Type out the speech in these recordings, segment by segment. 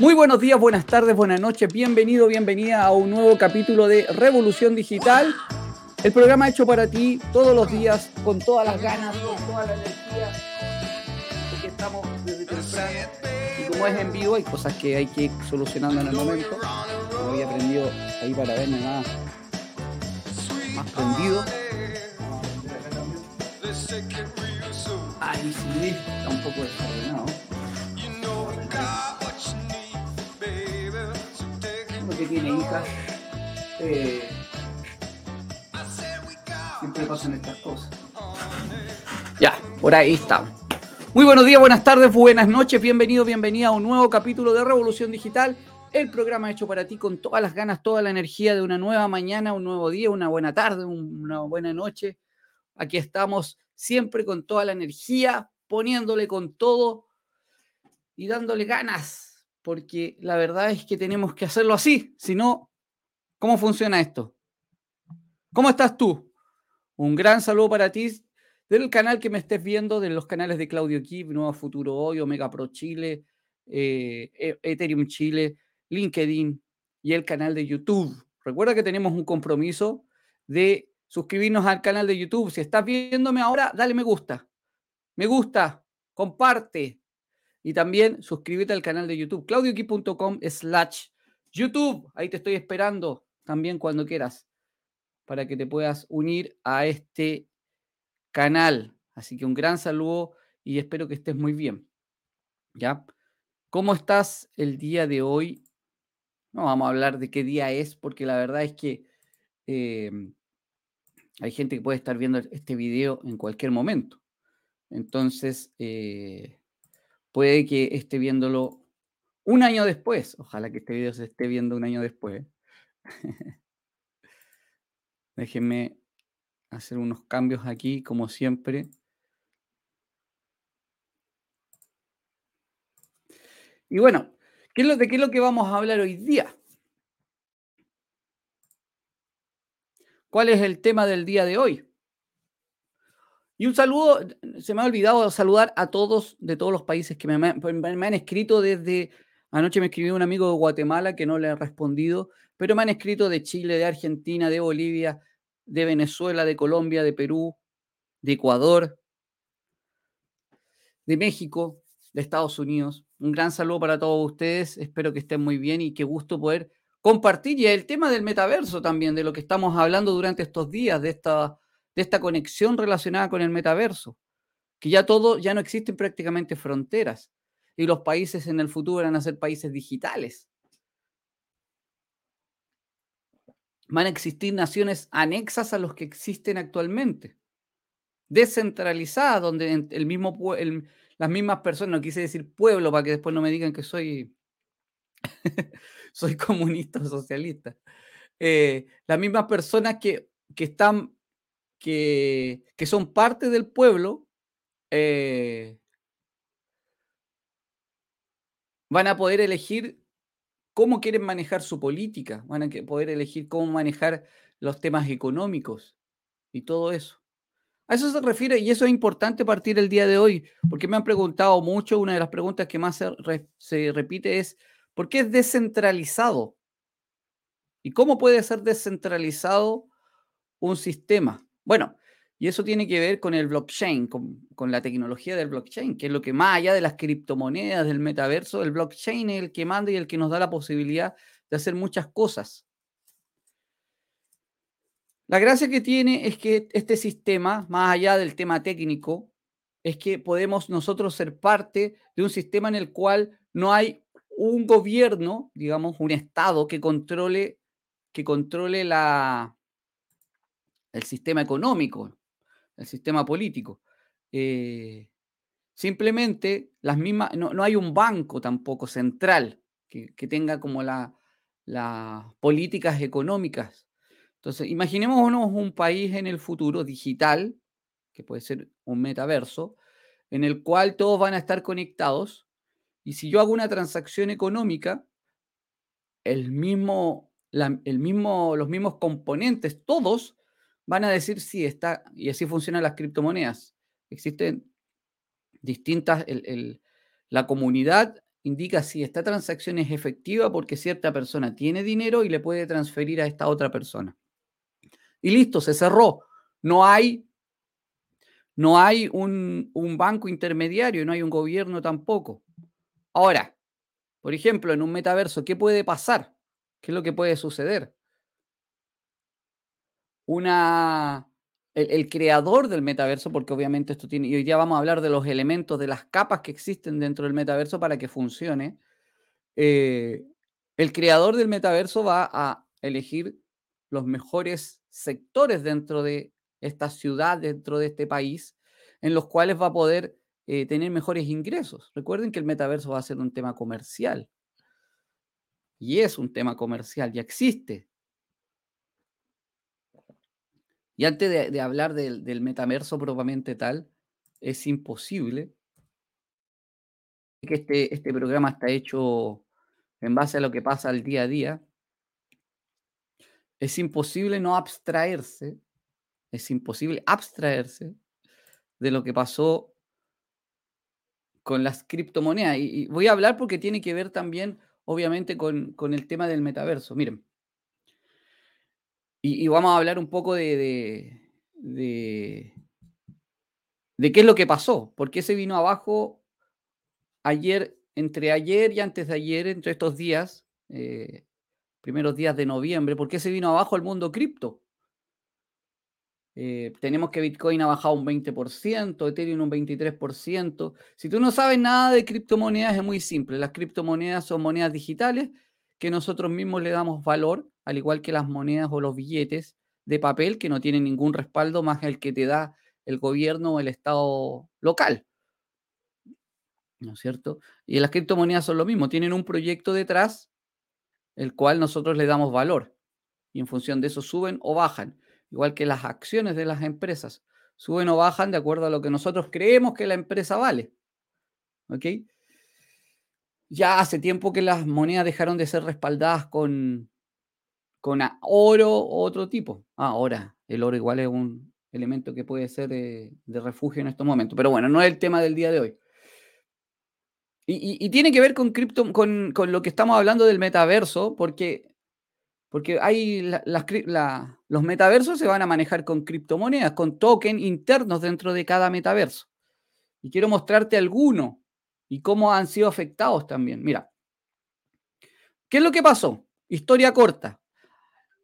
Muy buenos días, buenas tardes, buenas noches, bienvenido, bienvenida a un nuevo capítulo de Revolución Digital, el programa hecho para ti todos los días, con todas las ganas, con toda la energía, porque estamos desde temprano y como es en vivo hay cosas que hay que ir solucionando en el momento. No había aprendido ahí para verme nada más prendido. Ay, sí, está un poco desordenado. Que tiene hijas, eh, siempre pasan estas cosas. Ya, por ahí está. Muy buenos días, buenas tardes, buenas noches, bienvenido, bienvenida a un nuevo capítulo de Revolución Digital, el programa hecho para ti con todas las ganas, toda la energía de una nueva mañana, un nuevo día, una buena tarde, una buena noche. Aquí estamos siempre con toda la energía, poniéndole con todo y dándole ganas, porque la verdad es que tenemos que hacerlo así, si no, ¿cómo funciona esto? ¿Cómo estás tú? Un gran saludo para ti del canal que me estés viendo, de los canales de Claudio Kip, Nuevo Futuro Hoy, Omega Pro Chile, eh, e-, Ethereum Chile, LinkedIn y el canal de YouTube. Recuerda que tenemos un compromiso de suscribirnos al canal de YouTube. Si estás viéndome ahora, dale me gusta. Me gusta, comparte. Y también suscríbete al canal de YouTube, claudioqui.com slash YouTube. Ahí te estoy esperando también cuando quieras para que te puedas unir a este canal. Así que un gran saludo y espero que estés muy bien. ¿Ya? ¿Cómo estás el día de hoy? No vamos a hablar de qué día es, porque la verdad es que eh, hay gente que puede estar viendo este video en cualquier momento. Entonces, eh, puede que esté viéndolo un año después. Ojalá que este video se esté viendo un año después. Déjenme hacer unos cambios aquí, como siempre. Y bueno, ¿qué es lo, ¿de qué es lo que vamos a hablar hoy día? ¿Cuál es el tema del día de hoy? Y un saludo, se me ha olvidado saludar a todos de todos los países que me, me, han escrito desde, anoche me escribió un amigo de Guatemala que no le he respondido, pero me han escrito de Chile, de Argentina, de Bolivia, de Venezuela, de Colombia, de Perú, de Ecuador, de México, de Estados Unidos. Un gran saludo para todos ustedes, espero que estén muy bien y qué gusto poder compartir y el tema del metaverso también, de lo que estamos hablando durante estos días, de esta, de esta conexión relacionada con el metaverso, que ya todo, ya no existen prácticamente fronteras y los países en el futuro van a ser países digitales. Van a existir naciones anexas a los que existen actualmente, descentralizadas, donde el mismo, las mismas personas, no quise decir pueblo para que después no me digan que soy soy comunista o socialista. Eh, las mismas personas que, están, que, que, son parte del pueblo, eh, van a poder elegir cómo quieren manejar su política, van a poder elegir cómo manejar los temas económicos y todo eso. A eso se refiere y eso es importante partir el día de hoy, porque me han preguntado mucho, una de las preguntas que más se repite es, ¿Por qué es descentralizado? ¿Y cómo puede ser descentralizado un sistema? Bueno, y eso tiene que ver con el blockchain, con, la tecnología del blockchain, que es lo que más allá de las criptomonedas, del metaverso, el blockchain es el que manda y el que nos da la posibilidad de hacer muchas cosas. La gracia que tiene es que este sistema, más allá del tema técnico, es que podemos nosotros ser parte de un sistema en el cual no hay un gobierno, digamos, un Estado que controle, que controle la, el sistema económico, el sistema político. Eh, simplemente las mismas, no, hay un banco tampoco central que, tenga como las políticas económicas. Entonces, imaginémonos un país en el futuro digital, que puede ser un metaverso, en el cual todos van a estar conectados y si yo hago una transacción económica, el mismo, el mismo, los mismos componentes, todos van a decir sí, está, y así funcionan las criptomonedas. Existen distintas, la comunidad indica si esta transacción es efectiva porque cierta persona tiene dinero y le puede transferir a esta otra persona. Y listo, se cerró. No hay, no hay un, un banco intermediario, no hay un gobierno tampoco. Ahora, por ejemplo, en un metaverso, ¿qué puede pasar? ¿Qué es lo que puede suceder? Una, el, creador del metaverso, porque obviamente esto tiene, y hoy día vamos a hablar de los elementos, de las capas que existen dentro del metaverso para que funcione. Eh, el creador del metaverso va a elegir los mejores sectores dentro de esta ciudad, dentro de este país, en los cuales va a poder eh, tener mejores ingresos. Recuerden que el metaverso va a ser un tema comercial. Y es un tema comercial, ya existe. Y antes de, hablar del, metaverso propiamente tal, es imposible que este, este programa está hecho en base a lo que pasa al día a día. Es imposible no abstraerse, es imposible abstraerse de lo que pasó con las criptomonedas. Y, voy a hablar porque tiene que ver también, obviamente, con, con el tema del metaverso. Miren, y, vamos a hablar un poco de, de, qué es lo que pasó, por qué se vino abajo ayer, entre ayer y antes de ayer, entre estos días, eh, primeros días de noviembre, por qué se vino abajo el mundo cripto. Eh, tenemos que Bitcoin ha bajado un 20%, Ethereum un 23%. Si tú no sabes nada de criptomonedas, es muy simple. Las criptomonedas son monedas digitales que nosotros mismos le damos valor al igual que las monedas o los billetes de papel que no tienen ningún respaldo más el que te da el gobierno o el Estado local. ¿No es cierto? Y las criptomonedas son lo mismo, tienen un proyecto detrás, el cual nosotros le damos valor. Y en función de eso suben o bajan, igual que las acciones de las empresas. Suben o bajan de acuerdo a lo que nosotros creemos que la empresa vale. ¿Ok? Ya hace tiempo que las monedas dejaron de ser respaldadas con, con oro o otro tipo. Ah, ahora, el oro igual es un elemento que puede ser de, refugio en estos momentos. Pero bueno, no es el tema del día de hoy. Y, tiene que ver con, cripto, con, lo que estamos hablando del metaverso, porque, porque hay los metaversos se van a manejar con criptomonedas, con tokens internos dentro de cada metaverso. Y quiero mostrarte algunos y cómo han sido afectados también. Mira, ¿qué es lo que pasó? Historia corta.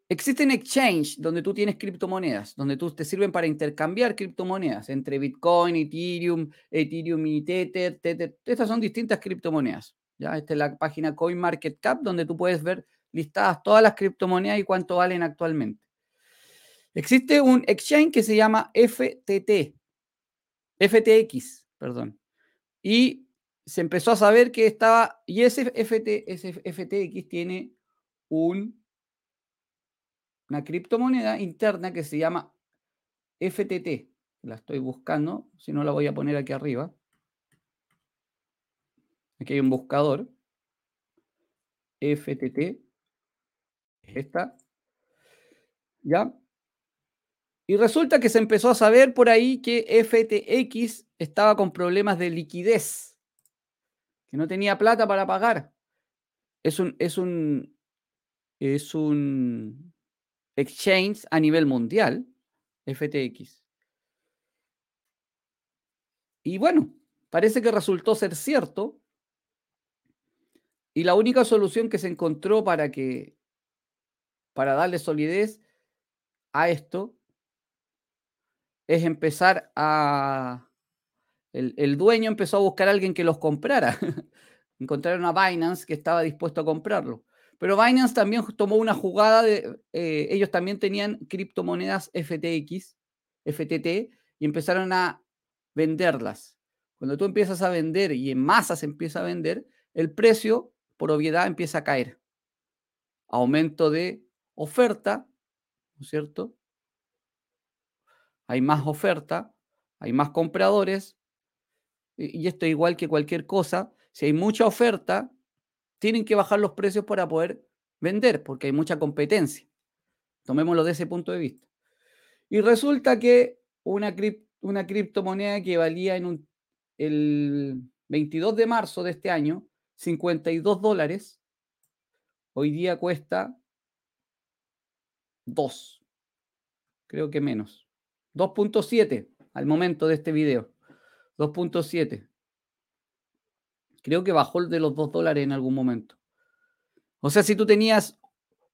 Existen exchange donde tú tienes criptomonedas, donde tú te sirven para intercambiar criptomonedas entre Bitcoin, Ethereum, Ethereum y Tether, Tether. Estas son distintas criptomonedas. ¿ya? Esta es la página CoinMarketCap donde tú puedes ver listadas todas las criptomonedas y cuánto valen actualmente. Existe un exchange que se llama FTT, FTX, perdón. Y se empezó a saber que estaba, y ese, FT, ese FTX tiene un una criptomoneda interna que se llama FTT. La estoy buscando, si no la voy a poner aquí arriba. Aquí hay un buscador. FTT. Esta. ¿Ya? Y resulta que se empezó a saber por ahí que FTX estaba con problemas de liquidez, que no tenía plata para pagar. Es un, es un, es un exchange a nivel mundial, FTX. Y bueno, parece que resultó ser cierto. Y la única solución que se encontró para que para darle solidez a esto es empezar a el, el dueño empezó a buscar a alguien que los comprara. Encontraron a Binance que estaba dispuesto a comprarlo. Pero Binance también tomó una jugada de, eh, ellos también tenían criptomonedas FTX, FTT, y empezaron a venderlas. Cuando tú empiezas a vender y en masa se empieza a vender, el precio por obviedad empieza a caer. Aumento de oferta, ¿no es cierto? Hay más oferta, hay más compradores, y esto es igual que cualquier cosa. Si hay mucha oferta, tienen que bajar los precios para poder vender, porque hay mucha competencia. Tomémoslo de ese punto de vista. Y resulta que una, una criptomoneda que valía en el 22 de marzo de este año 52 dólares, hoy día cuesta 2. Creo que menos. 2.7 al momento de este video. 2.7. Creo que bajó el de los 2 dólares en algún momento. O sea, si tú tenías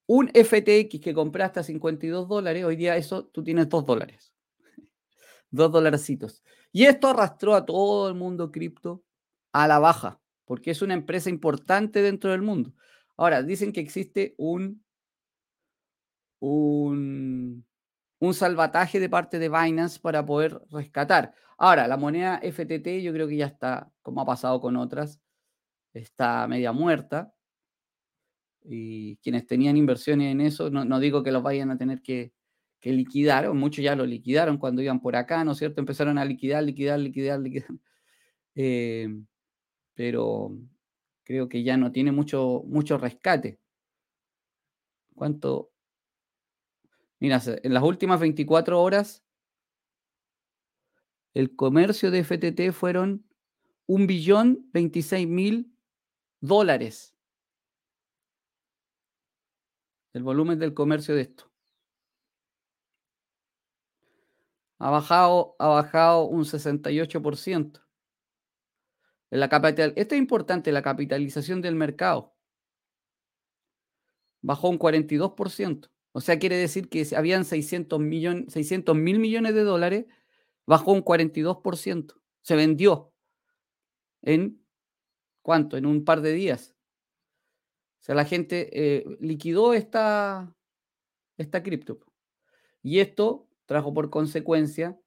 un FTX que compraste a 52 dólares, hoy día eso tú tienes 2 dólares. 2 dolarcitos. Y esto arrastró a todo el mundo cripto a la baja, porque es una empresa importante dentro del mundo. Ahora, dicen que existe un, un, un salvataje de parte de Binance para poder rescatar. Ahora, la moneda FTT yo creo que ya está, como ha pasado con otras, está media muerta. Y quienes tenían inversiones en eso, no, digo que los vayan a tener que, liquidar, o muchos ya lo liquidaron cuando iban por acá, ¿no es cierto? Empezaron a liquidar, liquidar, liquidar, liquidar. Eh, pero creo que ya no tiene mucho, mucho rescate. ¿Cuánto? Mira, en las últimas 24 horas el comercio de FTT fueron un billón 26 mil dólares. El volumen del comercio de esto. Ha bajado, ha bajado un 68%. En la capital, esto es importante, la capitalización del mercado. Bajó un 42%. O sea, quiere decir que habían 600 mil millones de dólares bajó un 42%. Se vendió en cuánto? En un par de días. O sea, la gente eh, liquidó esta, esta cripto. Y esto trajo por consecuencia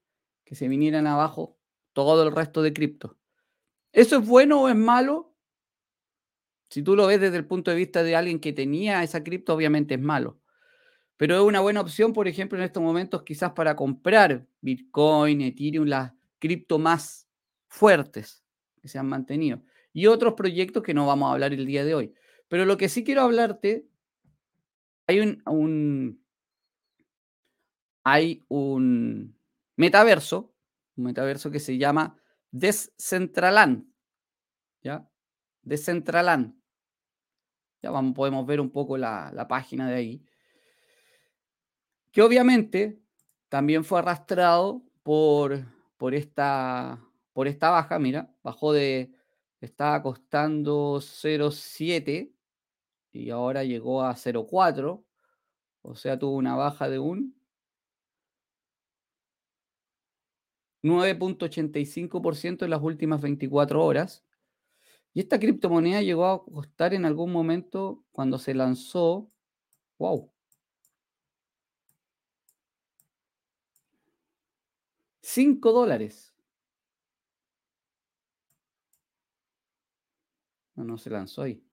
que se vinieran abajo todo el resto de cripto. ¿Eso es bueno o es malo? Si tú lo ves desde el punto de vista de alguien que tenía esa cripto, obviamente es malo. Pero es una buena opción, por ejemplo, en estos momentos quizás para comprar Bitcoin, Ethereum, las cripto más fuertes que se han mantenido. Y otros proyectos que no vamos a hablar el día de hoy. Pero lo que sí quiero hablarte, hay un, hay un metaverso, un metaverso que se llama Descentraland. ¿Ya? Descentraland. Ya vamos, podemos ver un poco la, la página de ahí que obviamente también fue arrastrado por, por, esta, por esta baja, mira, bajó de, estaba costando 0,7 y ahora llegó a 0,4, o sea, tuvo una baja de un 9.85% en las últimas 24 horas. Y esta criptomoneda llegó a costar en algún momento cuando se lanzó, wow, 5 dólares. No, no se lanzó ahí.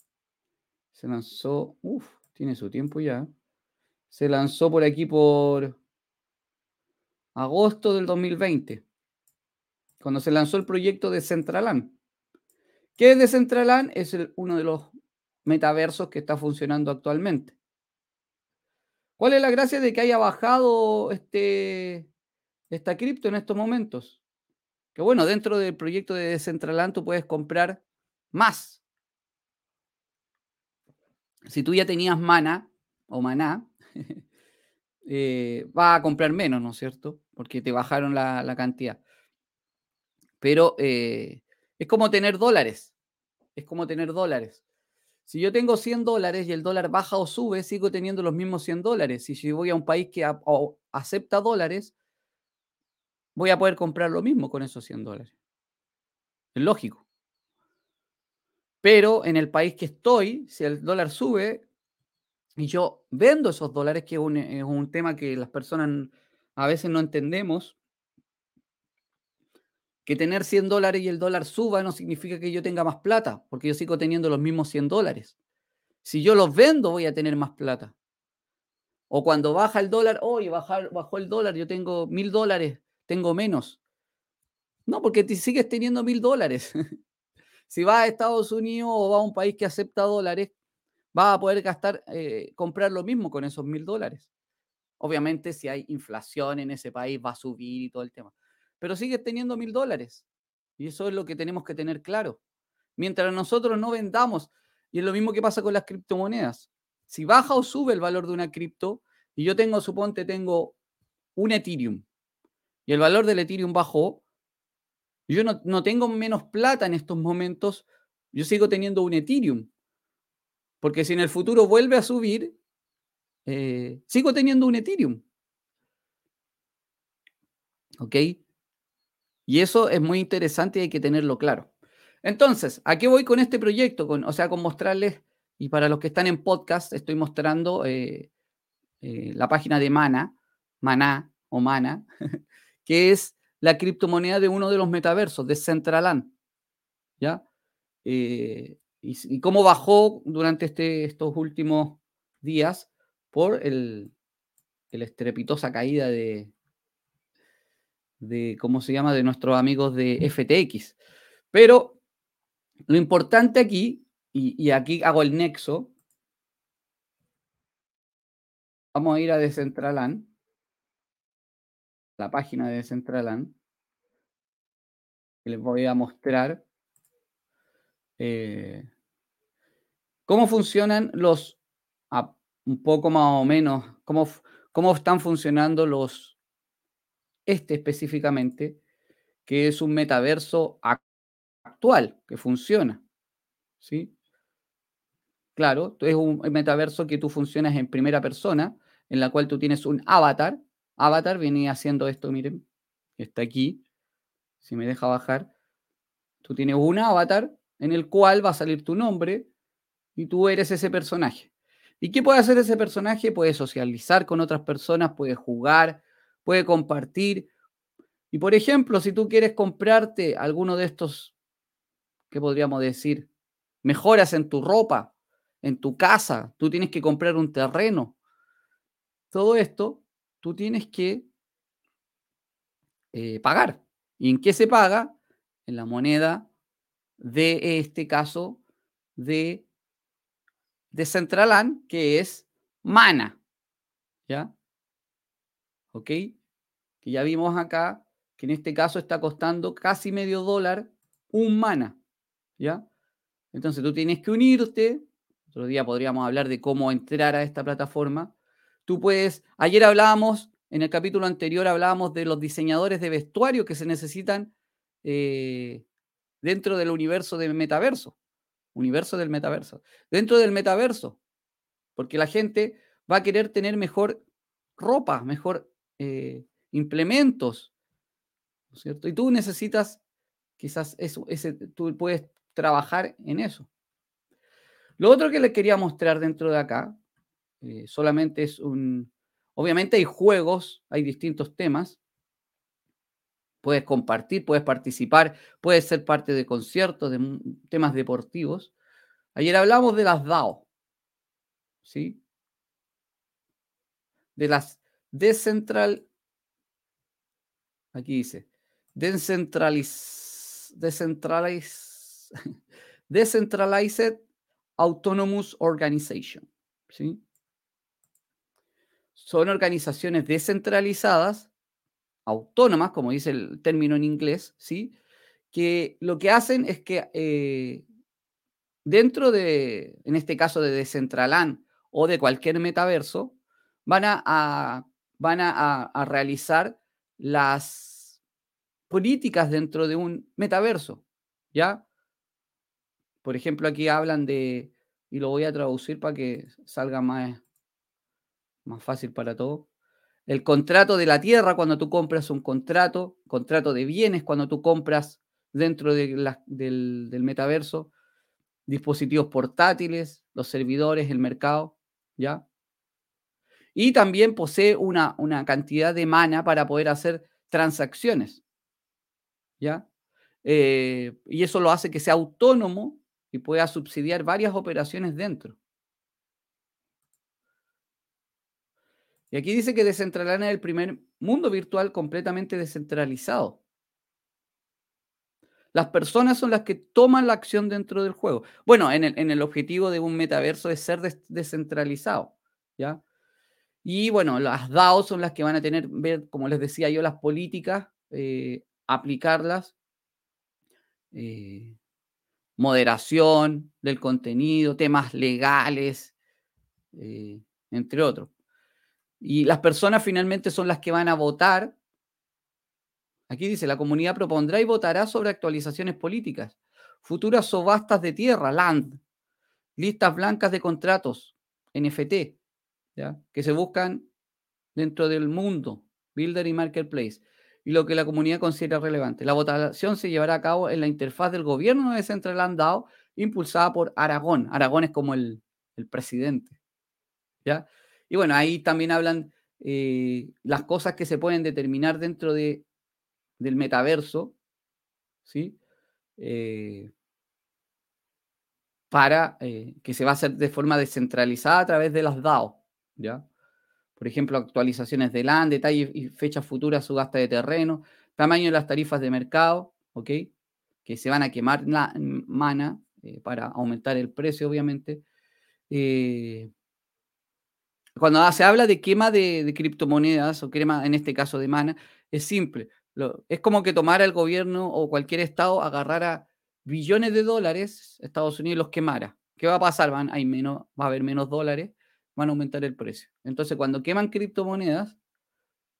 Se lanzó, uff, tiene su tiempo ya. Se lanzó por aquí por agosto del 2020, cuando se lanzó el proyecto de Centralan. ¿Qué es de Centralan? Es uno de los metaversos que está funcionando actualmente. ¿Cuál es la gracia de que haya bajado este, esta cripto en estos momentos. Que bueno, dentro del proyecto de Decentraland tú puedes comprar más. Si tú ya tenías mana o maná, eh, va a comprar menos, ¿no es cierto? Porque te bajaron la, cantidad. Pero eh, es como tener dólares. Es como tener dólares. Si yo tengo 100 dólares y el dólar baja o sube, sigo teniendo los mismos 100 dólares. Y si voy a un país que acepta dólares, voy a poder comprar lo mismo con esos 100 dólares. Es lógico. Pero en el país que estoy, si el dólar sube y yo vendo esos dólares, que es un, tema que las personas a veces no entendemos, que tener 100 dólares y el dólar suba no significa que yo tenga más plata, porque yo sigo teniendo los mismos 100 dólares. Si yo los vendo, voy a tener más plata. O cuando baja el dólar, hoy bajó el dólar, yo tengo mil dólares tengo menos. No, porque sigues teniendo mil dólares. si vas a Estados Unidos o vas a un país que acepta dólares, vas a poder gastar, eh, comprar lo mismo con esos mil dólares. Obviamente, si hay inflación en ese país, va a subir y todo el tema. Pero sigues teniendo mil dólares. Y eso es lo que tenemos que tener claro. Mientras nosotros no vendamos, y es lo mismo que pasa con las criptomonedas. Si baja o sube el valor de una cripto, y yo tengo, suponte, tengo un Ethereum, el valor del Ethereum bajó, yo no, tengo menos plata en estos momentos, yo sigo teniendo un Ethereum. Porque si en el futuro vuelve a subir, eh, sigo teniendo un Ethereum. ¿Ok? Y eso es muy interesante y hay que tenerlo claro. Entonces, ¿a qué voy con este proyecto? Con, o sea, con mostrarles, y para los que están en podcast, estoy mostrando eh, eh, la página de Mana, Mana o Mana, que es la criptomoneda de uno de los metaversos, de Centraland. ¿Ya? Eh, y, cómo bajó durante este, estos últimos días por el, el estrepitosa caída de, de, ¿cómo se llama?, de nuestros amigos de FTX. Pero lo importante aquí, y, aquí hago el nexo, vamos a ir a Decentraland, la página de Decentraland, que les voy a mostrar eh, cómo funcionan los, un poco más o menos, cómo, cómo están funcionando los, este específicamente, que es un metaverso actual, que funciona. ¿Sí? Claro, es un metaverso que tú funcionas en primera persona, en la cual tú tienes un avatar. Avatar viene haciendo esto, miren, está aquí. Si me deja bajar, tú tienes un avatar en el cual va a salir tu nombre y tú eres ese personaje. ¿Y qué puede hacer ese personaje? Puede socializar con otras personas, puede jugar, puede compartir. Y por ejemplo, si tú quieres comprarte alguno de estos, ¿qué podríamos decir? Mejoras en tu ropa, en tu casa, tú tienes que comprar un terreno. Todo esto, tú tienes que eh, pagar. ¿Y en qué se paga? En la moneda de este caso de, de Centraland, que es mana. ¿Ya? ¿ok? Que ya vimos acá que en este caso está costando casi medio dólar un mana, ¿ya? Entonces tú tienes que unirte. Otro día podríamos hablar de cómo entrar a esta plataforma. Tú puedes, ayer hablábamos, en el capítulo anterior hablábamos de los diseñadores de vestuario que se necesitan eh, dentro del universo del metaverso. Universo del metaverso. Dentro del metaverso. Porque la gente va a querer tener mejor ropa, mejor eh, implementos, ¿no es cierto? Y tú necesitas, quizás eso, tú puedes trabajar en eso. Lo otro que les quería mostrar dentro de acá, eh, solamente es un, obviamente hay juegos, hay distintos temas, puedes compartir, puedes participar, puedes ser parte de conciertos, de temas deportivos. Ayer hablamos de las DAO, ¿sí? De las Decentral. Aquí dice. Decentraliz, decentraliz, decentralized Autonomous Organization. ¿sí? Son organizaciones descentralizadas, autónomas, como dice el término en inglés, ¿sí? que lo que hacen es que eh, dentro de, en este caso de Decentraland o de cualquier metaverso, van a van a, realizar las políticas dentro de un metaverso, ¿ya? Por ejemplo, aquí hablan de, y lo voy a traducir para que salga más, más fácil para todos. El contrato de la tierra cuando tú compras un contrato, contrato de bienes cuando tú compras dentro del, del, metaverso, dispositivos portátiles, los servidores, el mercado, ¿ya? Y también posee una, una cantidad de mana para poder hacer transacciones. ¿Ya? Eh, y eso lo hace que sea autónomo y pueda subsidiar varias operaciones dentro. Y aquí dice que Decentraland el primer mundo virtual completamente descentralizado. Las personas son las que toman la acción dentro del juego. Bueno, en el, en el objetivo de un metaverso es ser descentralizado, ¿ya? Y bueno, las DAO son las que van a tener, ver, como les decía yo, las políticas, eh, aplicarlas. Eh, moderación del contenido, temas legales, eh, entre otros. Y las personas finalmente son las que van a votar. Aquí dice, la comunidad propondrá y votará sobre actualizaciones políticas, futuras subastas de tierra, land, listas blancas de contratos, NFT, que se buscan dentro del mundo, Builder y Marketplace, y lo que la comunidad considera relevante. La votación se llevará a cabo en la interfaz del gobierno de Central DAO, impulsada por Aragón. Aragón es como el, presidente. ¿ya? Y bueno, ahí también hablan eh, las cosas que se pueden determinar dentro de, del metaverso, ¿sí? Eh, para eh, que se va a hacer de forma descentralizada a través de las DAO, ¿ya? Por ejemplo, actualizaciones de LAN, detalles y fechas futuras, subasta de terreno, tamaño de las tarifas de mercado, ¿ok? Que se van a quemar la mana para aumentar el precio, obviamente. Cuando se habla de quema de, criptomonedas o quema, en este caso de mana, es simple. es como que tomara el gobierno o cualquier estado, agarrara billones de dólares, Estados Unidos los quemara. ¿Qué va a pasar? Van, hay menos, va a haber menos dólares, van a aumentar el precio. Entonces, cuando queman criptomonedas,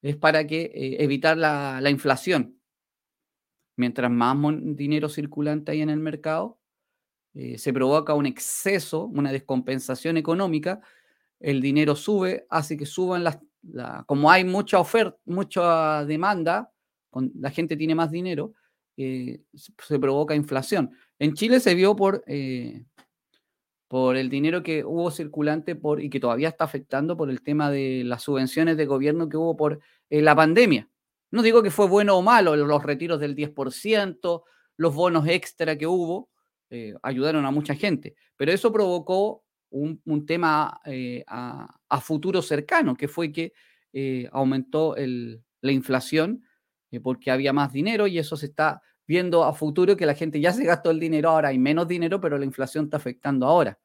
es para que, eh, evitar la, inflación. Mientras más dinero circulante hay en el mercado, eh, se provoca un exceso, una descompensación económica, el dinero sube, hace que suban las, como hay mucha oferta, mucha demanda, la gente tiene más dinero, eh, se provoca inflación. En Chile se vio por, eh, por el dinero que hubo circulante por, y que todavía está afectando por el tema de las subvenciones de gobierno que hubo por eh, la pandemia. No digo que fue bueno o malo, los retiros del 10%, los bonos extra que hubo, ayudaron a mucha gente, pero eso provocó un, tema a, futuro cercano, que fue que aumentó la inflación eh, porque había más dinero y eso se está viendo a futuro que la gente ya se gastó el dinero, ahora hay menos dinero, pero la inflación está afectando ahora.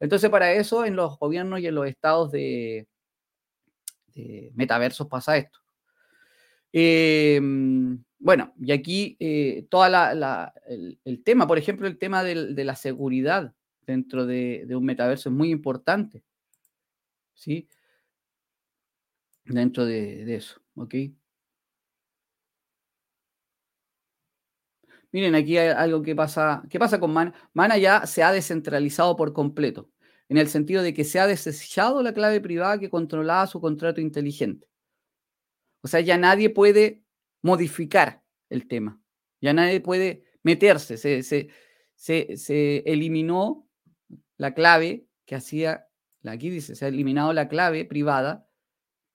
Entonces, para eso en los gobiernos y en los estados de, metaversos pasa esto. Em, bueno, y aquí eh, toda el, tema, por ejemplo, el tema de la seguridad dentro de, un metaverso es muy importante. ¿Sí? Dentro de, de eso, ¿ok? Miren, aquí hay algo que pasa. ¿Qué pasa con Mana? Mana ya se ha descentralizado por completo, en el sentido de que se ha desechado la clave privada que controlaba su contrato inteligente. O sea, ya nadie puede modificar el tema. Ya nadie puede meterse. Se, se, eliminó la clave que hacía, aquí dice, se ha eliminado la clave privada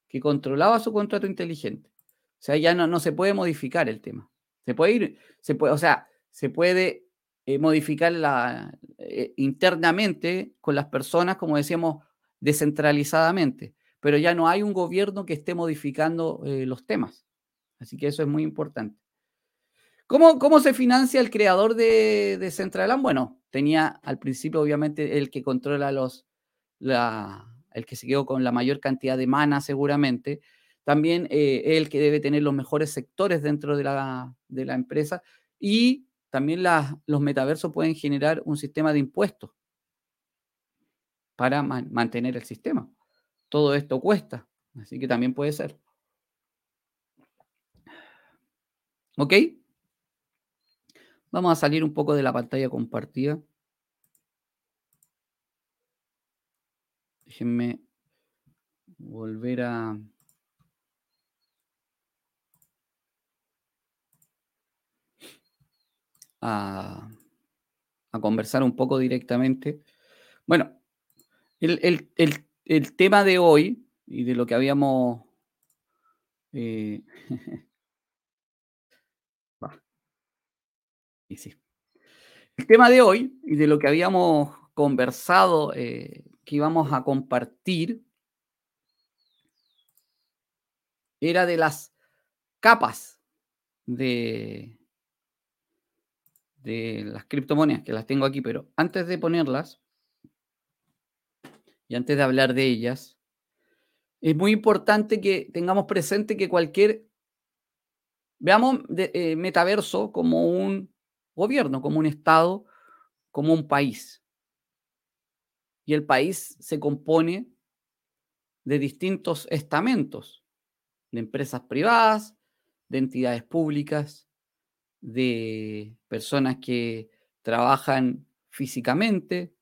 que controlaba su contrato inteligente. O sea, ya no, no se puede modificar el tema. Se puede ir, se puede, o sea, se puede eh, modificar la, eh, internamente con las personas, como decíamos, descentralizadamente, pero ya no hay un gobierno que esté modificando eh, los temas. Así que eso es muy importante. ¿Cómo, cómo se financia el creador de, de Centralan? Bueno, tenía al principio, obviamente, el que controla los, la, el que se quedó con la mayor cantidad de mana, seguramente, también eh, el que debe tener los mejores sectores dentro de la, empresa y también los metaversos pueden generar un sistema de impuestos para mantener el sistema. Todo esto cuesta, así que también puede ser. ¿Ok? Vamos a salir un poco de la pantalla compartida. Déjenme volver a... a, conversar un poco directamente. Bueno, el, tema de hoy y de lo que habíamos... Eh, y sí. El tema de hoy y de lo que habíamos conversado, eh, que íbamos a compartir, era de las capas de, de las criptomonedas, que las tengo aquí, pero antes de ponerlas y antes de hablar de ellas, es muy importante que tengamos presente que cualquier, veamos eh, metaverso como un gobierno, como un Estado, como un país. Y el país se compone de distintos estamentos, de empresas privadas, de entidades públicas, de personas que trabajan físicamente,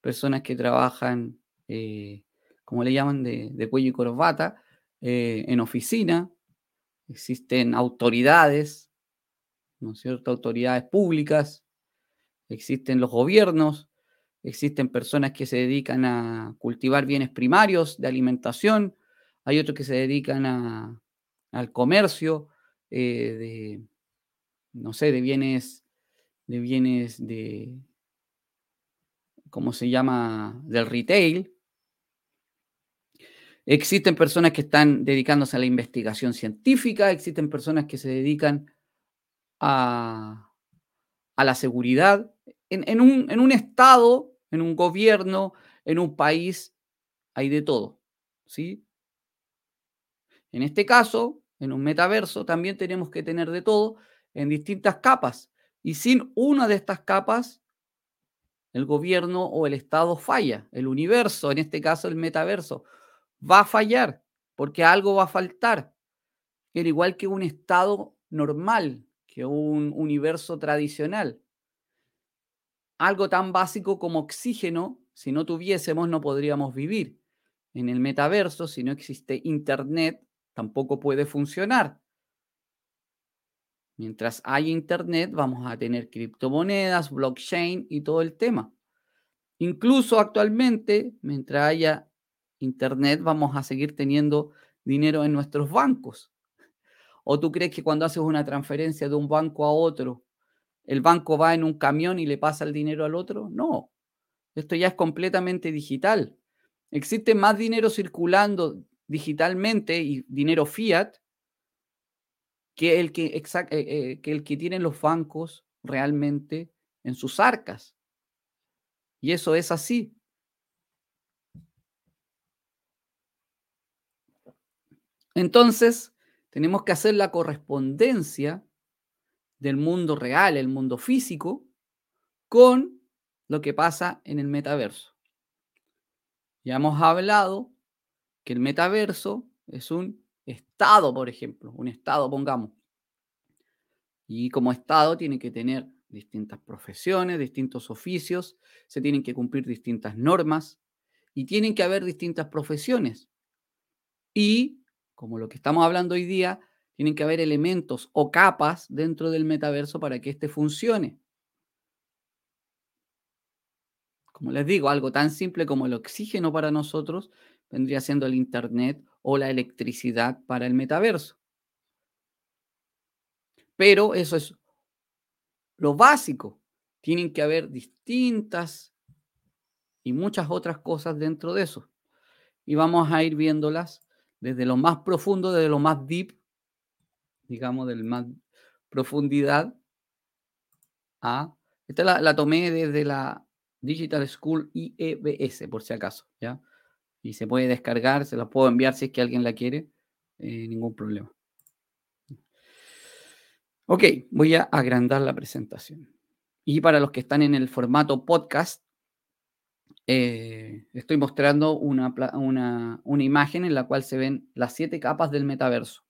personas que trabajan, eh, como le llaman, de, cuello y corbata, eh, en oficina, existen autoridades, ¿no es cierto? Autoridades públicas, existen los gobiernos, existen personas que se dedican a cultivar bienes primarios de alimentación, hay otros que se dedican al comercio eh, de, no sé, de bienes, de bienes de, ¿cómo se llama?, del retail. Existen personas que están dedicándose a la investigación científica, existen personas que se dedican a, a la seguridad. En, un, en un estado, en un gobierno, en un país, hay de todo, ¿sí? En este caso, en un metaverso, también tenemos que tener de todo en distintas capas. Y sin una de estas capas, el gobierno o el Estado falla. El universo, en este caso el metaverso, va a fallar porque algo va a faltar. Al igual que un Estado normal, que un universo tradicional. Algo tan básico como oxígeno, si no tuviésemos, no podríamos vivir. En el metaverso, si no existe Internet, tampoco puede funcionar. Mientras hay Internet, vamos a tener criptomonedas, blockchain y todo el tema. Incluso actualmente, mientras haya Internet, vamos a seguir teniendo dinero en nuestros bancos. ¿O tú crees que cuando haces una transferencia de un banco a otro, el banco va en un camión y le pasa el dinero al otro? No, esto ya es completamente digital. Existe más dinero circulando digitalmente y dinero fiat que el que, eh, eh, que el que tienen los bancos realmente en sus arcas. Y eso es así. Entonces, tenemos que hacer la correspondencia del mundo real, el mundo físico, con lo que pasa en el metaverso. Ya hemos hablado que el metaverso es un Estado, por ejemplo, un Estado, pongamos. Y como Estado tiene que tener distintas profesiones, distintos oficios, se tienen que cumplir distintas normas y tienen que haber distintas profesiones. Y, como lo que estamos hablando hoy día, tienen que haber elementos o capas dentro del metaverso para que éste funcione. Como les digo, algo tan simple como el oxígeno para nosotros vendría siendo el Internet o la electricidad para el metaverso. Pero eso es lo básico. Tienen que haber distintas y muchas otras cosas dentro de eso. Y vamos a ir viéndolas desde lo más profundo, desde lo más deep, digamos, del más profundidad a... Esta la, tomé desde la Digital School IEBS, por si acaso, ¿ya? y se puede descargar, se la puedo enviar si es que alguien la quiere, eh, ningún problema. Ok, voy a agrandar la presentación. Y para los que están en el formato podcast, eh, estoy mostrando una, una, una, imagen en la cual se ven las siete capas del metaverso.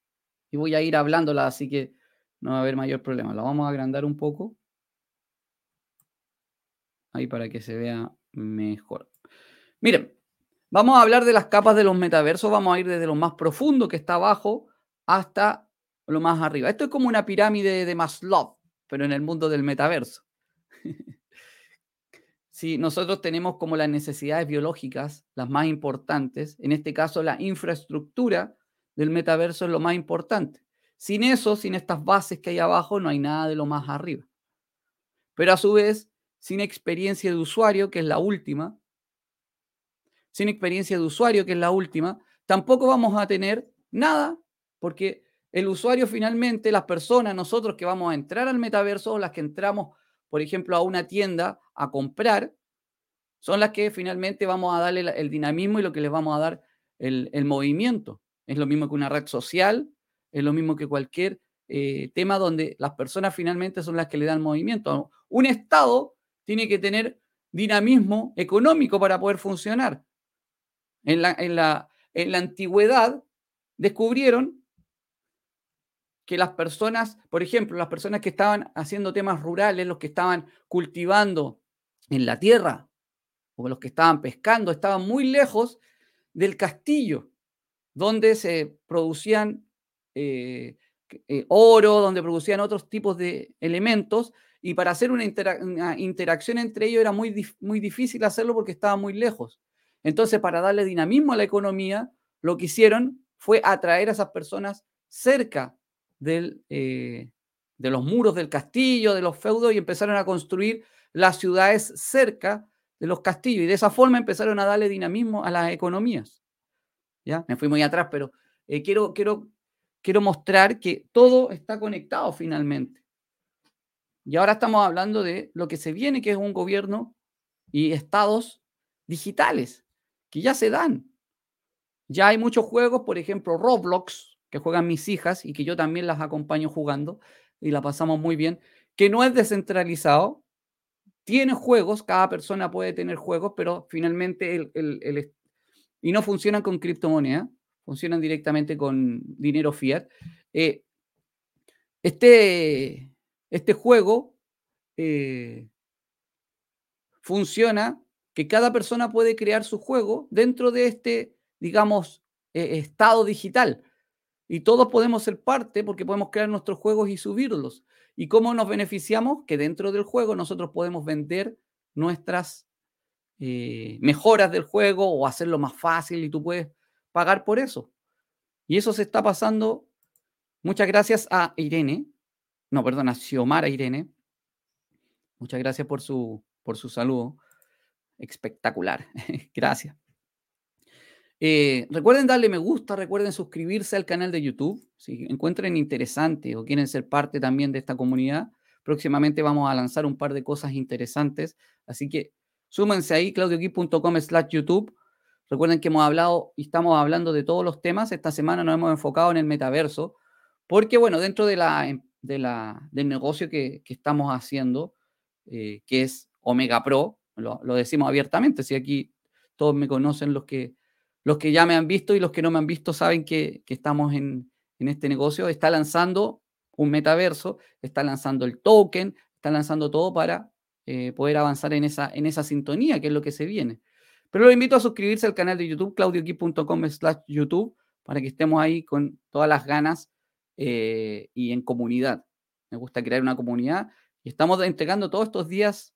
Y voy a ir hablándola, así que no va a haber mayor problema. La vamos a agrandar un poco. Ahí para que se vea mejor. Miren, Vamos a hablar de las capas de los metaversos, vamos a ir desde lo más profundo que está abajo hasta lo más arriba. Esto es como una pirámide de Maslow, pero en el mundo del metaverso. si nosotros tenemos como las necesidades biológicas las más importantes, en este caso la infraestructura del metaverso es lo más importante. Sin eso, sin estas bases que hay abajo, no hay nada de lo más arriba. Pero a su vez, sin experiencia de usuario, que es la última, sin experiencia de usuario, que es la última, tampoco vamos a tener nada, porque el usuario finalmente, las personas, nosotros que vamos a entrar al metaverso, las que entramos, por ejemplo, a una tienda a comprar, son las que finalmente vamos a darle el dinamismo y lo que les vamos a dar el, movimiento. Es lo mismo que una red social, es lo mismo que cualquier eh, tema donde las personas finalmente son las que le dan movimiento. Un Estado tiene que tener dinamismo económico para poder funcionar. En la, en la, en la antigüedad descubrieron que las personas, por ejemplo, las personas que estaban haciendo temas rurales, los que estaban cultivando en la tierra, o los que estaban pescando, estaban muy lejos del castillo, donde se producían eh, eh, oro, donde producían otros tipos de elementos, y para hacer una, interacción entre ellos era muy, muy difícil hacerlo porque estaba muy lejos. Entonces, para darle dinamismo a la economía, lo que hicieron fue atraer a esas personas cerca eh, de los muros del castillo, de los feudos, y empezaron a construir las ciudades cerca de los castillos. Y de esa forma empezaron a darle dinamismo a las economías. ¿Ya? Me fui muy atrás, pero eh, quiero, quiero, quiero mostrar que todo está conectado finalmente. Y ahora estamos hablando de lo que se viene, que es un gobierno y estados digitales, que ya se dan. Ya hay muchos juegos, por ejemplo, Roblox, que juegan mis hijas y que yo también las acompaño jugando y la pasamos muy bien, que no es descentralizado, tiene juegos, cada persona puede tener juegos, pero finalmente el, y no funcionan con criptomoneda, funcionan directamente con dinero fiat. Eh, este, este juego eh, funciona que cada persona puede crear su juego dentro de este digamos, eh, estado digital. Y todos podemos ser parte porque podemos crear nuestros juegos y subirlos. ¿Y cómo nos beneficiamos? Que dentro del juego nosotros podemos vender nuestras eh, mejoras del juego o hacerlo más fácil y tú puedes pagar por eso. Y eso se está pasando. Muchas gracias a Irene. No, perdón, a Xiomara Irene. Muchas gracias por su, por su saludo. Espectacular. gracias. Eh, recuerden darle me gusta, recuerden suscribirse al canal de YouTube. Si encuentren interesante o quieren ser parte también de esta comunidad, próximamente vamos a lanzar un par de cosas interesantes. Así que súmense ahí, claudioquip.com slash YouTube. Recuerden que hemos hablado y estamos hablando de todos los temas. Esta semana nos hemos enfocado en el metaverso, porque bueno, dentro de la, em, de la, del negocio que, que estamos haciendo, eh, que es Omega Pro, lo, lo decimos abiertamente, si aquí todos me conocen los que los que ya me han visto y los que no me han visto saben que, estamos en, este negocio. Está lanzando un metaverso, está lanzando el token, está lanzando todo para eh, poder avanzar en esa, en sintonía, que es lo que se viene. Pero lo invito a suscribirse al canal de YouTube, claudioquip.com slash YouTube, para que estemos ahí con todas las ganas eh, y en comunidad. Me gusta crear una comunidad y estamos entregando todos estos días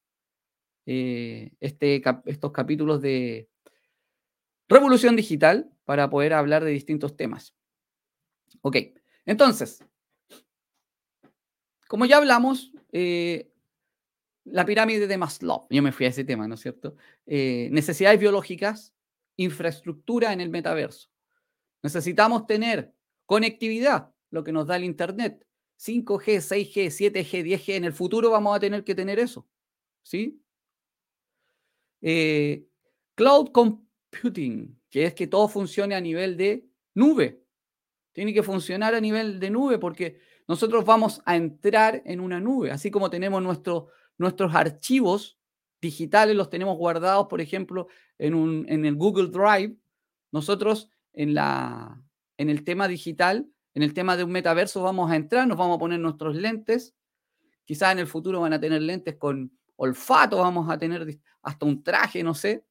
eh, este, estos capítulos de, Revolución digital para poder hablar de distintos temas. Ok, entonces, como ya hablamos, eh, la pirámide de Maslow, yo me fui a ese tema, ¿no es cierto? Eh, necesidades biológicas, infraestructura en el metaverso. Necesitamos tener conectividad, lo que nos da el Internet. 5G, 6G, 7G, 10G, en el futuro vamos a tener que tener eso. ¿Sí? Eh, cloud que es que todo funcione a nivel de nube. Tiene que funcionar a nivel de nube porque nosotros vamos a entrar en una nube, así como tenemos nuestros archivos digitales, los tenemos guardados, por ejemplo, en, un, en el Google Drive. Nosotros en, la, en el tema digital, en el tema de un metaverso, vamos a entrar, nos vamos a poner nuestros lentes. Quizás en el futuro van a tener lentes con olfato, vamos a tener hasta un traje, no sé.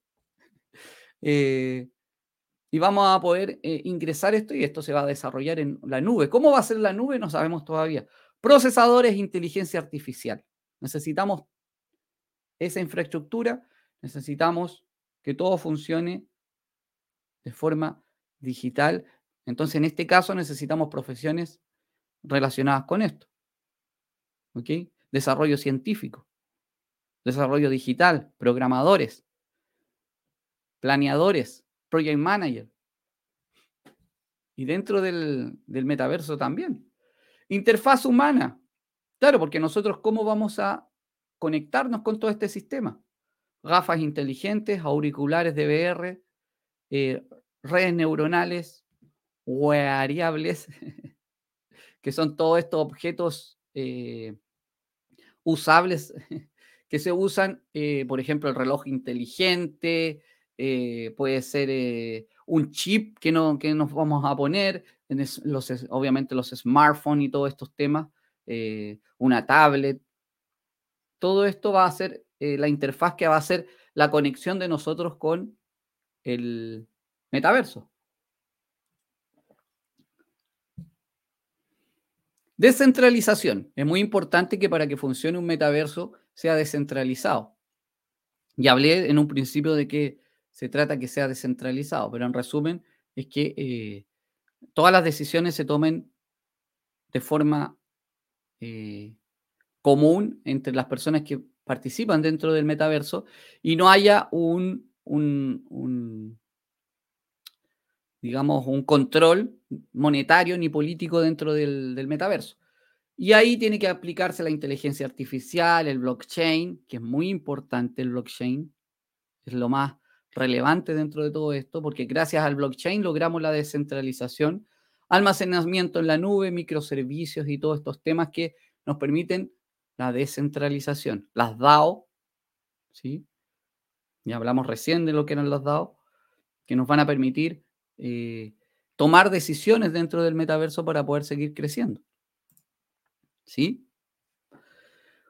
Eh, y vamos a poder eh, ingresar esto y esto se va a desarrollar en la nube. ¿Cómo va a ser la nube? No sabemos todavía. Procesadores, inteligencia artificial. Necesitamos esa infraestructura, necesitamos que todo funcione de forma digital. Entonces, en este caso, necesitamos profesiones relacionadas con esto. ¿Ok? Desarrollo científico, desarrollo digital, programadores, planeadores, project manager. Y dentro del, metaverso también. Interfaz humana. Claro, porque nosotros cómo vamos a conectarnos con todo este sistema. Gafas inteligentes, auriculares de VR, eh, redes neuronales, variables, que son todos estos objetos eh, usables que se usan, eh, por ejemplo, el reloj inteligente, eh, puede ser eh, un chip que, no, que nos vamos a poner, obviamente los smartphones y todos estos temas, una tablet. Todo esto va a ser la interfaz que va a ser la conexión de nosotros con el metaverso. Descentralización. Es muy importante que para que funcione un metaverso sea descentralizado. Y hablé en un principio de que se trata que sea descentralizado, pero en resumen es que eh, todas las decisiones se tomen de forma eh, común entre las personas que participan dentro del metaverso y no haya un, digamos, un control monetario ni político dentro del, metaverso. Y ahí tiene que aplicarse la inteligencia artificial, el blockchain, que es muy importante el blockchain, es lo más relevante dentro de todo esto, porque gracias al blockchain logramos la descentralización, almacenamiento en la nube, microservicios y todos estos temas que nos permiten la descentralización. Las DAO, ¿sí? Ya hablamos recién de lo que eran las DAO, que nos van a permitir eh, tomar decisiones dentro del metaverso para poder seguir creciendo. ¿Sí?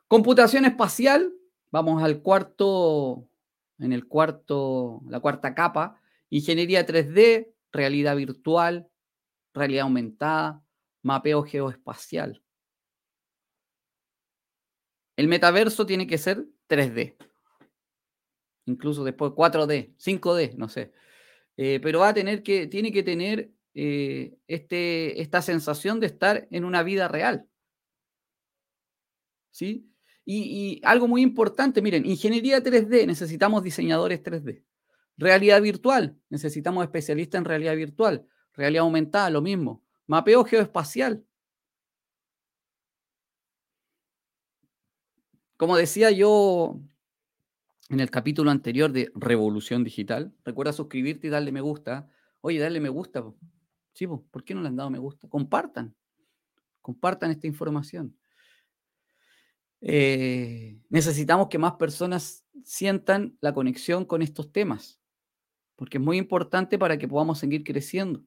Computación espacial, vamos al cuarto, en el cuarto, la cuarta capa, ingeniería 3D, realidad virtual, realidad aumentada, mapeo geoespacial. El metaverso tiene que ser 3D. Incluso después 4D, 5D, no sé. Eh, pero va a tener que, tiene que tener eh, este, esta sensación de estar en una vida real. ¿Sí? Y, algo muy importante, miren, ingeniería 3D, necesitamos diseñadores 3D. Realidad virtual, necesitamos especialistas en realidad virtual. Realidad aumentada, lo mismo. Mapeo geoespacial. Como decía yo en el capítulo anterior de Revolución Digital. Recuerda suscribirte y darle me gusta. Oye, darle me gusta. Sí, ¿por qué no le han dado me gusta? Compartan. Compartan esta información. Eh, necesitamos que más personas sientan la conexión con estos temas, porque es muy importante para que podamos seguir creciendo.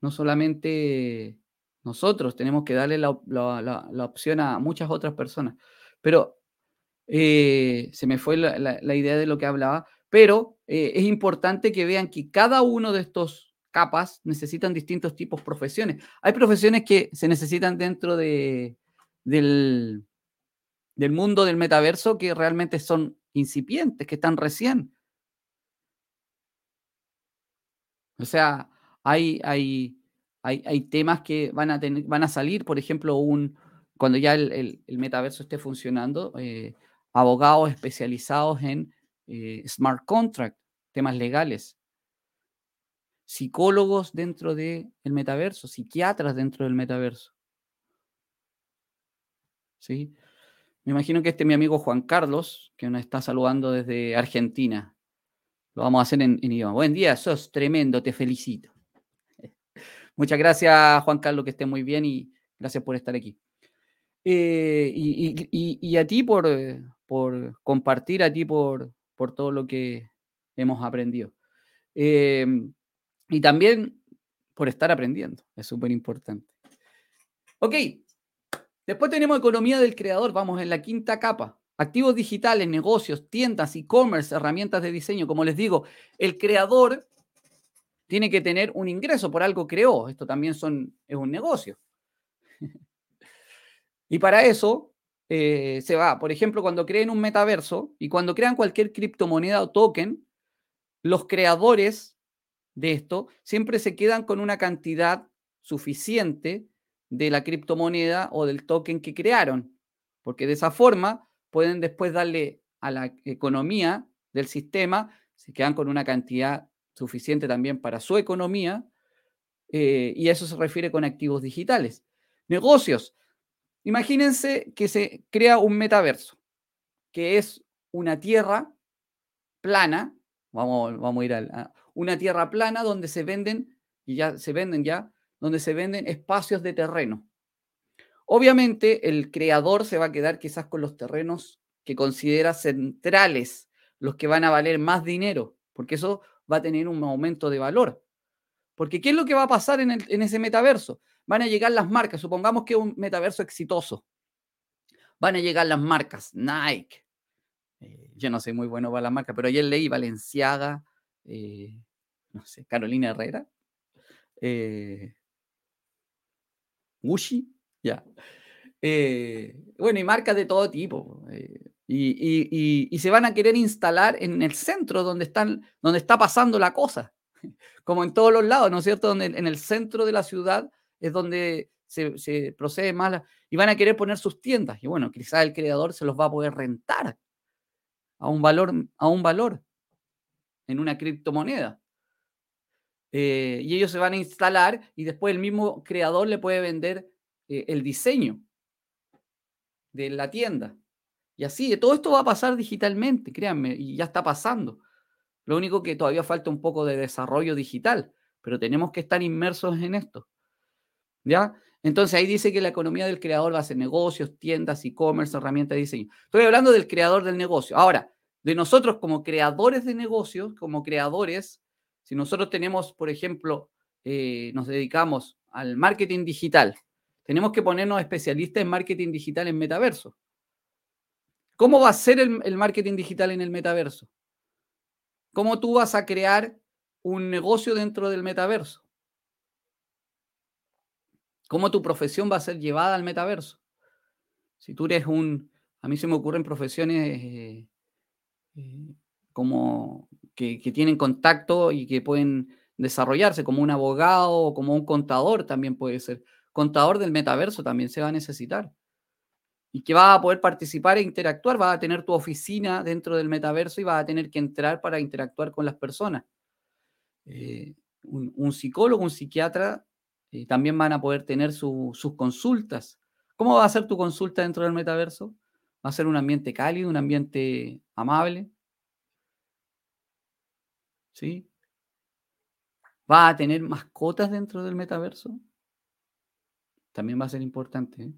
No solamente nosotros, tenemos que darle la, la opción a muchas otras personas. Pero eh, se me fue la, idea de lo que hablaba, pero eh, es importante que vean que cada uno de estos capas necesitan distintos tipos de profesiones. Hay profesiones que se necesitan dentro de, del, del mundo del metaverso que realmente son incipientes, que están recién. O sea, hay, hay, hay, temas que van a, tener, van a salir, por ejemplo, un, cuando ya el, metaverso esté funcionando, eh, abogados especializados en eh, smart contract, temas legales, psicólogos dentro del metaverso, psiquiatras dentro del metaverso. ¿Sí? Me imagino que este es mi amigo Juan Carlos, que nos está saludando desde Argentina. Lo vamos a hacer en, idioma. Buen día, sos tremendo, te felicito. Muchas gracias, Juan Carlos, que esté muy bien y gracias por estar aquí. Eh, y, a ti por, eh, por compartir, a ti por, por todo lo que hemos aprendido. Em, y también por estar aprendiendo, es súper importante. Ok, después tenemos economía del creador, vamos en la quinta capa. Activos digitales, negocios, tiendas, e-commerce, herramientas de diseño. Como les digo, el creador tiene que tener un ingreso, por algo creó. Esto también son, es un negocio. Y para eso eh, se va, por ejemplo, cuando creen un metaverso y cuando crean cualquier criptomoneda o token, los creadores de esto siempre se quedan con una cantidad suficiente de la criptomoneda o del token que crearon, porque de esa forma pueden después darle a la economía del sistema, se quedan con una cantidad suficiente también para su economía, eh, y eso se refiere con activos digitales. Negocios, Imagínense que se crea un metaverso, que es una tierra plana, vamos, vamos a ir a, una tierra plana donde se venden, y ya se venden ya, donde se venden espacios de terreno. Obviamente el creador se va a quedar quizás con los terrenos que considera centrales, los que van a valer más dinero, porque eso va a tener un aumento de valor. Porque ¿qué es lo que va a pasar en, ese metaverso? Van a llegar las marcas, supongamos que es un metaverso exitoso. Van a llegar las marcas, Nike. Eh, yo no soy muy bueno para las marcas, pero ayer leí Valenciaga, eh, no sé, Carolina Herrera, eh, Gucci, ya. bueno, y marcas de todo tipo. Y, se van a querer instalar en el centro donde, están, donde está pasando la cosa, como en todos los lados, ¿no es cierto? Donde en el centro de la ciudad es donde se, procede más y van a querer poner sus tiendas. Y bueno, quizás el creador se los va a poder rentar a un valor, a un valor en una criptomoneda. Eh, y ellos se van a instalar y después el mismo creador le puede vender eh, el diseño de la tienda. Y así, todo esto va a pasar digitalmente, créanme, y ya está pasando. Lo único que todavía falta un poco de desarrollo digital, pero tenemos que estar inmersos en esto. ¿Ya? Entonces ahí dice que la economía del creador va a ser negocios, tiendas, e-commerce, herramientas de diseño. Estoy hablando del creador del negocio. Ahora, de nosotros como creadores de negocios, como creadores, si nosotros tenemos, por ejemplo, eh, nos dedicamos al marketing digital, tenemos que ponernos especialistas en marketing digital en metaverso. ¿Cómo va a ser el, marketing digital en el metaverso? ¿Cómo tú vas a crear un negocio dentro del metaverso? ¿Cómo tu profesión va a ser llevada al metaverso? Si tú eres un, a mí se me ocurren profesiones eh, eh, como que, tienen contacto y que pueden desarrollarse, como un abogado o como un contador también puede ser. Contador del metaverso también se va a necesitar y que va a poder participar e interactuar, va a tener tu oficina dentro del metaverso y va a tener que entrar para interactuar con las personas. Eh, un, psicólogo, un psiquiatra eh, también van a poder tener sus consultas. ¿Cómo va a ser tu consulta dentro del metaverso? ¿Va a ser un ambiente cálido, un ambiente amable? ¿Sí? ¿Va a tener mascotas dentro del metaverso? También va a ser importante. ¿eh?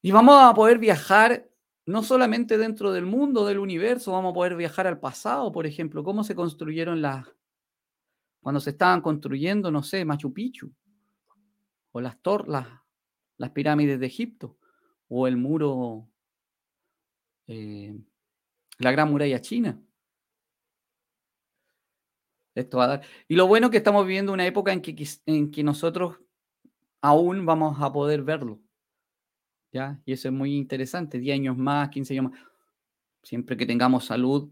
Y vamos a poder viajar no solamente dentro del mundo, del universo, vamos a poder viajar al pasado, por ejemplo, cómo se construyeron las, cuando se estaban construyendo, no sé, Machu Picchu, o las torres, las, pirámides de Egipto, o el muro, eh, la gran muralla china. Esto va a dar. Y lo bueno es que estamos viviendo una época en que, en que nosotros aún vamos a poder verlo. ¿ya? Y eso es muy interesante, 10 años más, 15 años más. Siempre que tengamos salud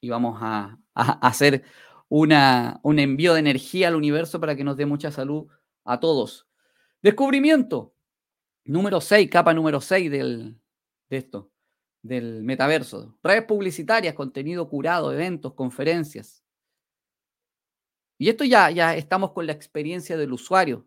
y vamos a, hacer una, un envío de energía al universo para que nos dé mucha salud a todos. Descubrimiento. Número 6, capa número 6 del, de esto, del metaverso. Redes publicitarias, contenido curado, eventos, conferencias. Y esto ya, ya estamos con la experiencia del usuario.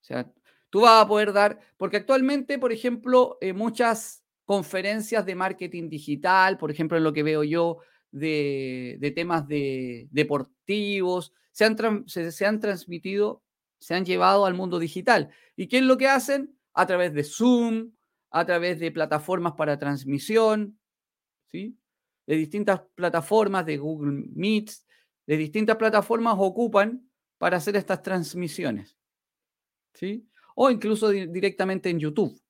O sea, Tú vas a poder dar, porque actualmente, por ejemplo, eh, muchas conferencias de marketing digital, por ejemplo, en lo que veo yo de, temas de, deportivos, se han, se, han transmitido, se han llevado al mundo digital. ¿Y qué es lo que hacen? A través de Zoom, a través de plataformas para transmisión, ¿sí? De distintas plataformas, de Google Meets, de distintas plataformas ocupan para hacer estas transmisiones, ¿sí? o incluso directamente en YouTube.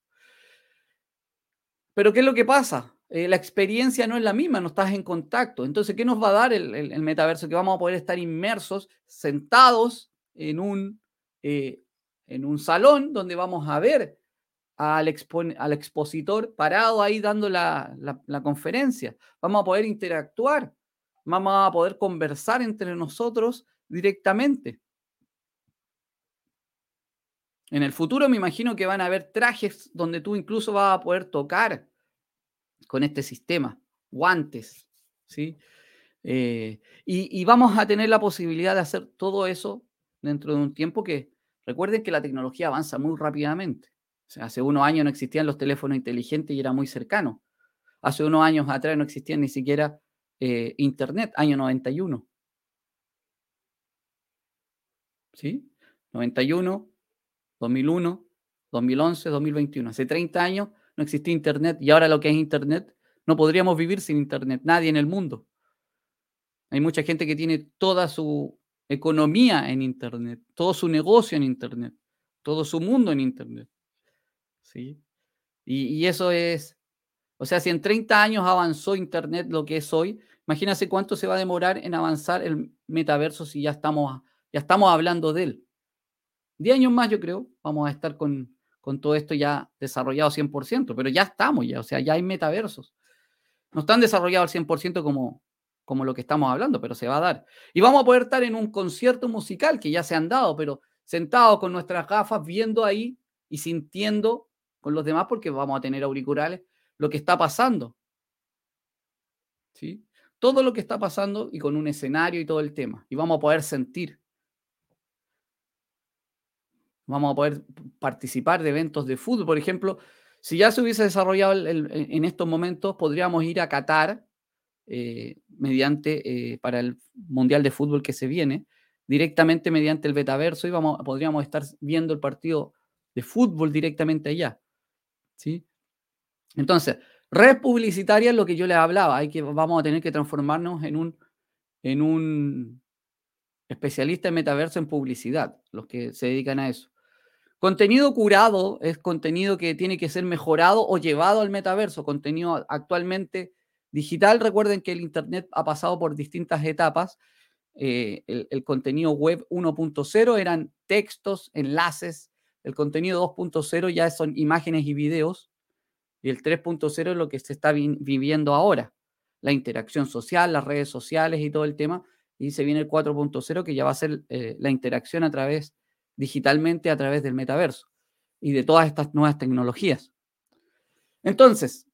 Pero ¿qué es lo que pasa? Eh, la experiencia no es la misma, no estás en contacto. Entonces, ¿qué nos va a dar el, metaverso? Que vamos a poder estar inmersos, sentados en un, eh, en un salón donde vamos a ver al, al expositor parado ahí dando la, la conferencia. Vamos a poder interactuar, vamos a poder conversar entre nosotros directamente. En el futuro me imagino que van a haber trajes donde tú incluso vas a poder tocar con este sistema, guantes, ¿sí? Eh, y, vamos a tener la posibilidad de hacer todo eso dentro de un tiempo que, recuerden que la tecnología avanza muy rápidamente. Hace unos años no existían los teléfonos inteligentes y era muy cercano. Hace unos años atrás no existía ni siquiera eh, Internet, año 91. ¿Sí? 91, 2001, 2011, 2021. Hace 30 años no existía Internet y ahora lo que es Internet, no podríamos vivir sin Internet, nadie en el mundo. Hay mucha gente que tiene toda su economía en Internet, todo su negocio en Internet, todo su mundo en Internet. ¿Sí? Y, eso es, o sea, si en 30 años avanzó Internet lo que es hoy, imagínate cuánto se va a demorar en avanzar el metaverso si ya estamos, ya estamos hablando de él. 10 años más, yo creo, vamos a estar con, con todo esto ya desarrollado 100%, pero ya estamos ya, o sea, ya hay metaversos. No están desarrollados al 100% como, como lo que estamos hablando, pero se va a dar. Y vamos a poder estar en un concierto musical que ya se han dado, pero sentados con nuestras gafas, viendo ahí y sintiendo con los demás, porque vamos a tener auriculares, lo que está pasando. ¿Sí? Todo lo que está pasando y con un escenario y todo el tema. Y vamos a poder sentir. Vamos a poder participar de eventos de fútbol. Por ejemplo, si ya se hubiese desarrollado en estos momentos, podríamos ir a Qatar eh, mediante, eh, para el Mundial de Fútbol que se viene, directamente mediante el betaverso y vamos, podríamos estar viendo el partido de fútbol directamente allá. ¿sí? Entonces, red publicitaria es lo que yo les hablaba, hay que, vamos a tener que transformarnos en un, en un especialista en metaverso en publicidad, los que se dedican a eso. Contenido curado es contenido que tiene que ser mejorado o llevado al metaverso, contenido actualmente digital. Recuerden que el Internet ha pasado por distintas etapas. Eh, el, contenido web 1.0 eran textos, enlaces. El contenido 2.0 ya son imágenes y videos. Y el 3.0 es lo que se está viviendo ahora. La interacción social, las redes sociales y todo el tema. Y se viene el 4.0 que ya va a ser eh, la interacción a través, digitalmente a través del metaverso y de todas estas nuevas tecnologías. Entonces,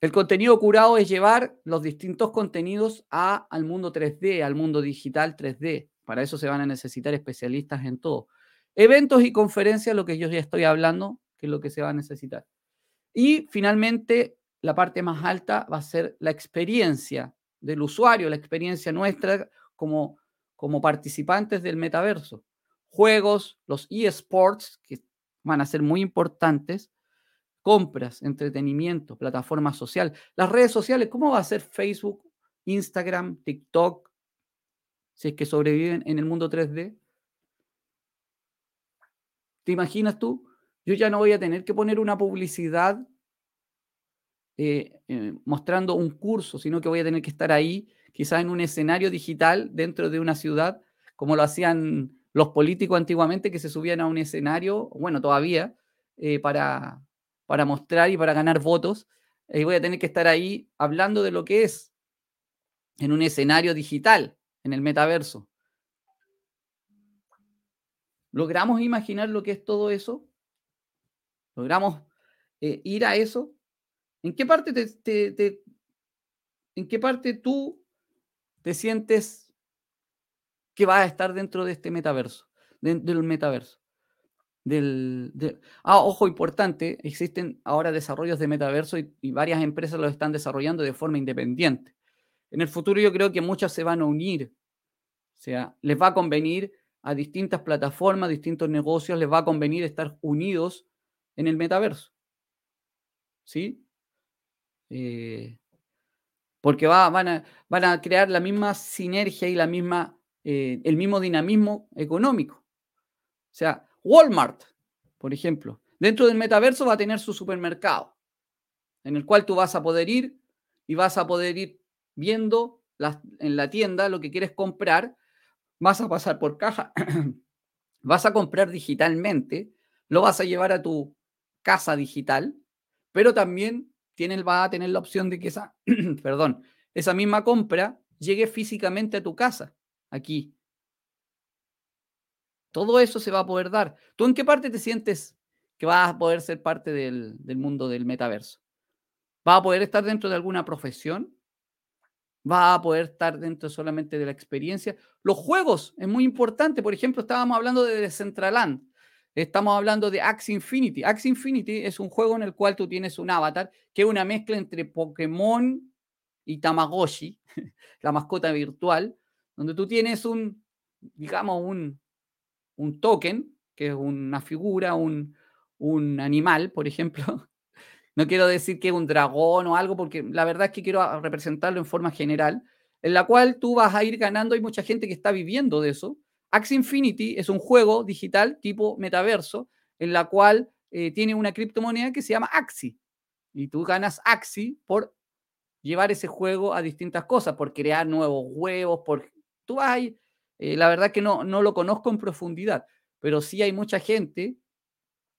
el contenido curado es llevar los distintos contenidos a, al mundo 3D, al mundo digital 3D. Para eso se van a necesitar especialistas en todo. Eventos y conferencias, lo que yo ya estoy hablando, que es lo que se va a necesitar. Y finalmente, la parte más alta va a ser la experiencia del usuario, la experiencia nuestra como, como participantes del metaverso. Juegos, los eSports, que van a ser muy importantes, compras, entretenimiento, plataforma social. Las redes sociales, ¿cómo va a ser Facebook, Instagram, TikTok, si es que sobreviven en el mundo 3D? ¿Te imaginas tú? Yo ya no voy a tener que poner una publicidad eh, eh, mostrando un curso, sino que voy a tener que estar ahí, quizás en un escenario digital dentro de una ciudad, como lo hacían los políticos antiguamente, que se subían a un escenario, bueno, todavía, eh, para, para mostrar y para ganar votos, y voy a tener que estar ahí hablando de lo que es en un escenario digital, en el metaverso. ¿Logramos imaginar lo que es todo eso? ¿Logramos eh, ir a eso? ¿En qué parte te, en qué parte tú te sientes que vas a estar dentro de este metaverso, del metaverso? del... Ah, ojo, importante, existen ahora desarrollos de metaverso y, varias empresas lo están desarrollando de forma independiente. En el futuro yo creo que muchas se van a unir, o sea, les va a convenir a distintas plataformas, distintos negocios, les va a convenir estar unidos en el metaverso. ¿Sí? Eh, porque va, van, a, van, a, crear la misma sinergia y la misma, eh, el mismo dinamismo económico. O sea, Walmart, por ejemplo, dentro del metaverso va a tener su supermercado, en el cual tú vas a poder ir y vas a poder ir viendo en la tienda lo que quieres comprar, vas a pasar por caja, vas a comprar digitalmente, lo vas a llevar a tu casa digital, pero también tiene, va a tener la opción de que esa, perdón, esa misma compra llegue físicamente a tu casa, aquí, todo eso se va a poder dar. ¿Tú en qué parte te sientes que vas a poder ser parte del, mundo del metaverso? ¿Vas a poder estar dentro de alguna profesión? ¿Vas a poder estar dentro solamente de la experiencia? Los juegos es muy importante. Por ejemplo, estábamos hablando de Decentraland. Estamos hablando de Axie Infinity. Axie Infinity es un juego en el cual tú tienes un avatar que es una mezcla entre Pokémon y Tamagotchi, la mascota virtual, donde tú tienes un, digamos, un, un token, que es una figura, un, animal, por ejemplo, No quiero decir que es un dragón o algo, porque la verdad es que quiero representarlo en forma general, en la cual tú vas a ir ganando. Hay mucha gente que está viviendo de eso. Axie Infinity es un juego digital tipo metaverso, en la cual eh, tiene una criptomoneda que se llama Axie. Y tú ganas Axie por llevar ese juego a distintas cosas, por crear nuevos huevos, por... Tú vas ahí, eh, la verdad que no, no lo conozco en profundidad, pero sí hay mucha gente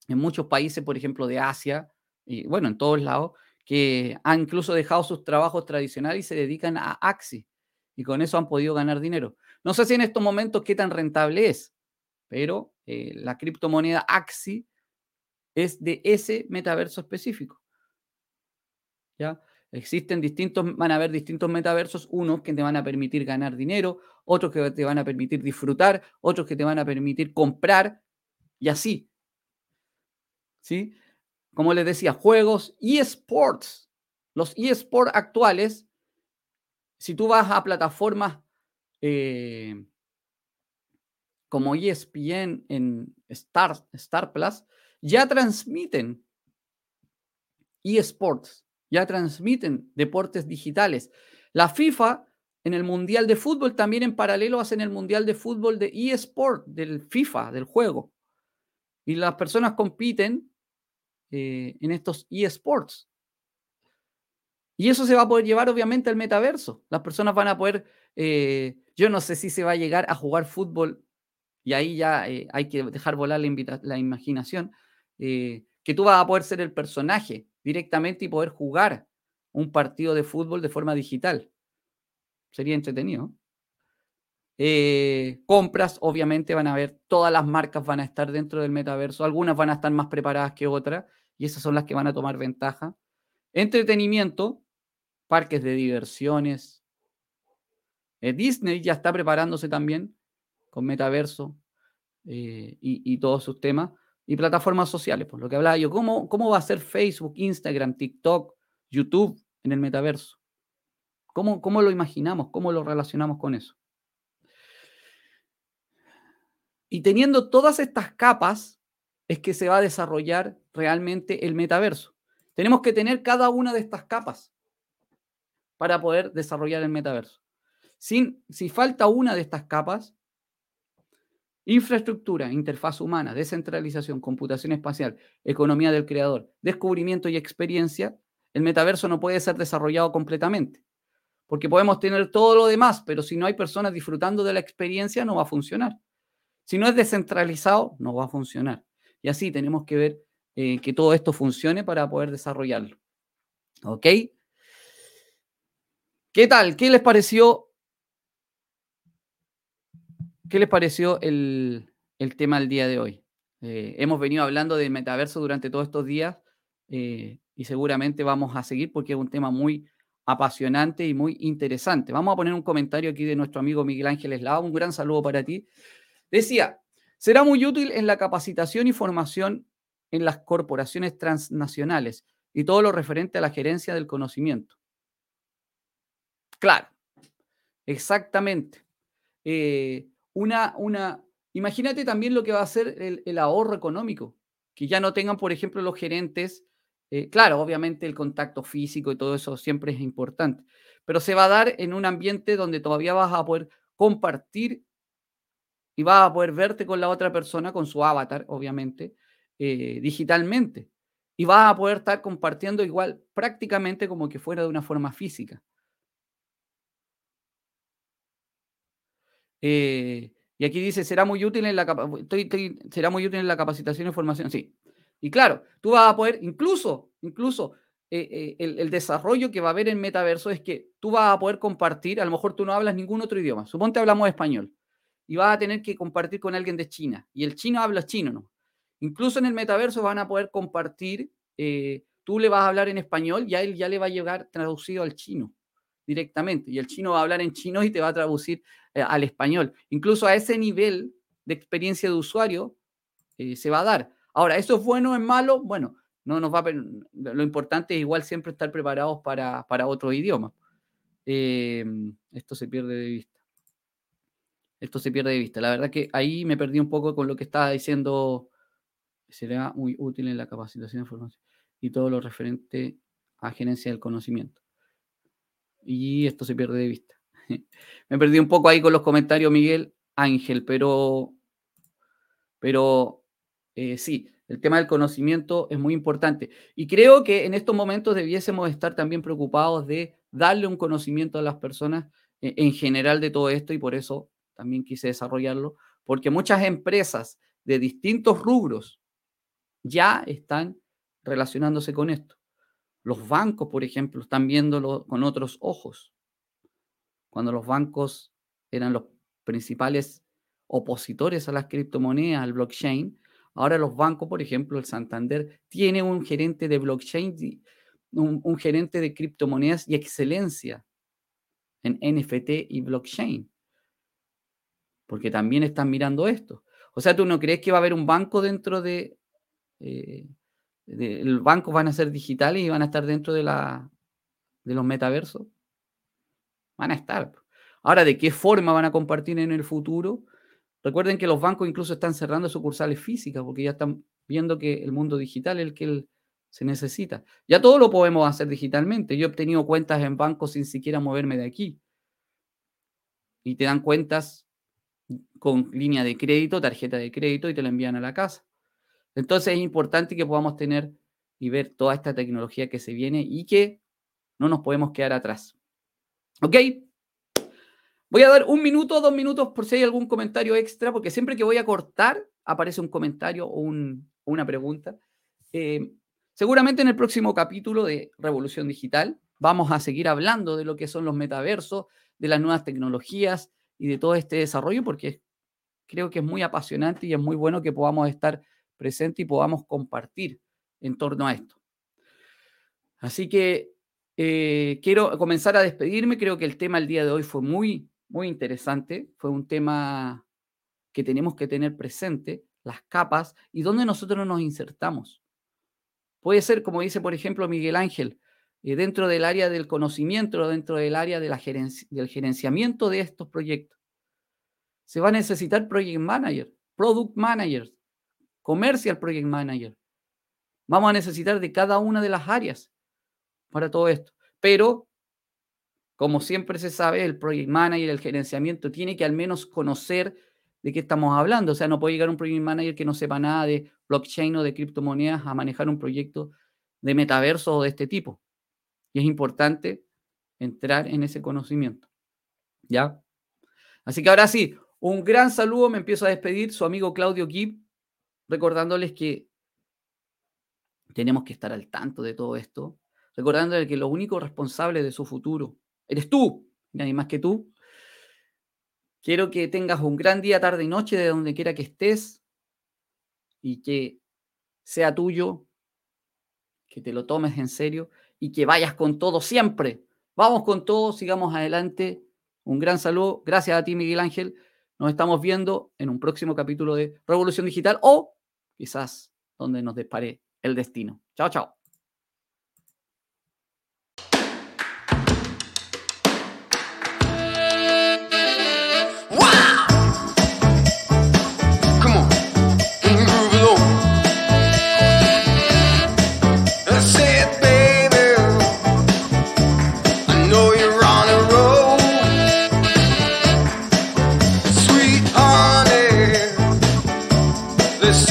en muchos países, por ejemplo, de Asia, y bueno, en todos lados, que han incluso dejado sus trabajos tradicionales y se dedican a Axie. Y con eso han podido ganar dinero. No sé si en estos momentos qué tan rentable es, pero eh, la criptomoneda Axie es de ese metaverso específico. ¿Ya? Existen distintos, van a haber distintos metaversos, unos que te van a permitir ganar dinero, otros que te van a permitir disfrutar, otros que te van a permitir comprar y así. ¿Sí? Como les decía, juegos eSports. Los eSports actuales, si tú vas a plataformas eh, como ESPN en Star, Star Plus, ya transmiten eSports ya transmiten deportes digitales. La FIFA en el Mundial de Fútbol también en paralelo hacen el Mundial de Fútbol de eSport, del FIFA, del juego. Y las personas compiten eh, en estos eSports. Y eso se va a poder llevar obviamente al metaverso. Las personas van a poder, eh, yo no sé si se va a llegar a jugar fútbol, y ahí ya eh, hay que dejar volar la, imaginación, que tú vas a poder ser el personaje directamente y poder jugar un partido de fútbol de forma digital. Sería entretenido. Eh, compras, obviamente van a ver, todas las marcas van a estar dentro del metaverso, algunas van a estar más preparadas que otras y esas son las que van a tomar ventaja. Entretenimiento, parques de diversiones. Eh, Disney ya está preparándose también con metaverso eh, y, y todos sus temas y plataformas sociales, por lo que hablaba yo. ¿Cómo, ¿Cómo va a ser Facebook, Instagram, TikTok, YouTube en el metaverso? ¿Cómo, ¿Cómo lo imaginamos? ¿Cómo lo relacionamos con eso? Y teniendo todas estas capas, es que se va a desarrollar realmente el metaverso. Tenemos que tener cada una de estas capas para poder desarrollar el metaverso. Si falta una de estas capas, Infraestructura, interfaz humana, descentralización, computación espacial, economía del creador, descubrimiento y experiencia, el metaverso no puede ser desarrollado completamente. Porque podemos tener todo lo demás, pero si no hay personas disfrutando de la experiencia, no va a funcionar. Si no es descentralizado, no va a funcionar. Y así tenemos que ver eh, que todo esto funcione para poder desarrollarlo. ¿Ok? ¿Qué tal? ¿Qué les pareció ¿Qué les pareció el, tema del día de hoy? Eh, hemos venido hablando de metaverso durante todos estos días eh, y seguramente vamos a seguir porque es un tema muy apasionante y muy interesante. Vamos a poner un comentario aquí de nuestro amigo Miguel Ángel Eslava. Un gran saludo para ti. Decía, será muy útil en la capacitación y formación en las corporaciones transnacionales y todo lo referente a la gerencia del conocimiento. Claro, exactamente. Eh, una, una, imagínate también lo que va a ser el, ahorro económico, que ya no tengan, por ejemplo, los gerentes, eh, claro, obviamente el contacto físico y todo eso siempre es importante, pero se va a dar en un ambiente donde todavía vas a poder compartir y vas a poder verte con la otra persona, con su avatar, obviamente, eh, digitalmente. Y vas a poder estar compartiendo igual prácticamente como que fuera de una forma física. Eh, y aquí dice, será muy útil en la será muy útil en la capacitación y formación. Sí. Y claro, tú vas a poder, incluso, incluso eh, eh, el, desarrollo que va a haber en metaverso es que tú vas a poder compartir, a lo mejor tú no hablas ningún otro idioma, suponte hablamos español, y vas a tener que compartir con alguien de China, y el chino habla chino, ¿no? Incluso en el metaverso van a poder compartir, tú le vas a hablar en español y a él ya le va a llegar traducido al chino directamente, y el chino va a hablar en chino y te va a traducir eh, al español. Incluso a ese nivel de experiencia de usuario eh, se va a dar. Ahora, ¿eso es bueno o es malo? Bueno, no nos va lo importante es igual siempre estar preparados para, otro idioma. Em, esto se pierde de vista. Esto se pierde de vista. La verdad que ahí me perdí un poco con lo que estaba diciendo. Será muy útil en la capacitación de formación. y todo lo referente a gerencia del conocimiento. Y esto se pierde de vista. Me perdí un poco ahí con los comentarios, Miguel Ángel, pero, pero eh, sí, el tema del conocimiento es muy importante. Y creo que en estos momentos debiésemos estar también preocupados de darle un conocimiento a las personas eh, en general de todo esto y por eso también quise desarrollarlo, porque muchas empresas de distintos rubros ya están relacionándose con esto. Los bancos, por ejemplo, están viéndolo con otros ojos. Cuando los bancos eran los principales opositores a las criptomonedas, al blockchain, ahora los bancos, por ejemplo, el Santander, tiene un gerente de blockchain, un, gerente de criptomonedas y excelencia en NFT y blockchain. Porque también están mirando esto. O sea, ¿tú no crees que va a haber un banco dentro de... Eh, el banco van a ser digitales y van a estar dentro de, la, de los metaversos? Van a estar. Ahora, ¿de qué forma van a compartir en el futuro? Recuerden que los bancos incluso están cerrando sucursales físicas porque ya están viendo que el mundo digital es el que se necesita. Ya todo lo podemos hacer digitalmente. Yo he obtenido cuentas en bancos sin siquiera moverme de aquí. Y te dan cuentas con línea de crédito, tarjeta de crédito y te la envían a la casa. Entonces es importante que podamos tener y ver toda esta tecnología que se viene y que no nos podemos quedar atrás. ¿Ok? Voy a dar un minuto dos minutos por si hay algún comentario extra, porque siempre que voy a cortar aparece un comentario o, una pregunta. Eh, seguramente en el próximo capítulo de Revolución Digital vamos a seguir hablando de lo que son los metaversos, de las nuevas tecnologías y de todo este desarrollo, porque creo que es muy apasionante y es muy bueno que podamos estar presentes y podamos compartir en torno a esto. Así que eh, quiero comenzar a despedirme. Creo que el tema el día de hoy fue muy, muy interesante. Fue un tema que tenemos que tener presente, las capas y dónde nosotros nos insertamos. Puede ser, como dice, por ejemplo, Miguel Ángel, eh, dentro del área del conocimiento, dentro del área del gerenciamiento de estos proyectos. Se va a necesitar project manager, product managers, commercial project manager. Vamos a necesitar de cada una de las áreas para todo esto. Pero, como siempre se sabe, el project manager, el gerenciamiento, tiene que al menos conocer de qué estamos hablando. O sea, no puede llegar un project manager que no sepa nada de blockchain o de criptomonedas a manejar un proyecto de metaverso o de este tipo. Y es importante entrar en ese conocimiento. ¿Ya? Así que ahora sí, un gran saludo, me empiezo a despedir, su amigo Claudio Gibb, recordándoles que tenemos que estar al tanto de todo esto, recordándoles que lo único responsable de su futuro eres tú, nadie más que tú. Quiero que tengas un gran día, tarde y noche de donde quiera que estés y que sea tuyo, que te lo tomes en serio y que vayas con todo siempre. Vamos con todo, sigamos adelante. Un gran saludo. Gracias a ti, Miguel Ángel. Nos estamos viendo en un próximo capítulo de Revolución Digital o quizás donde nos despare el destino. Chao, chao.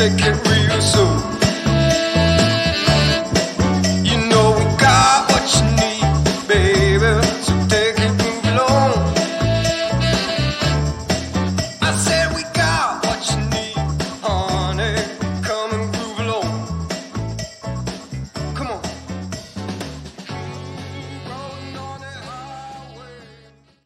Second real.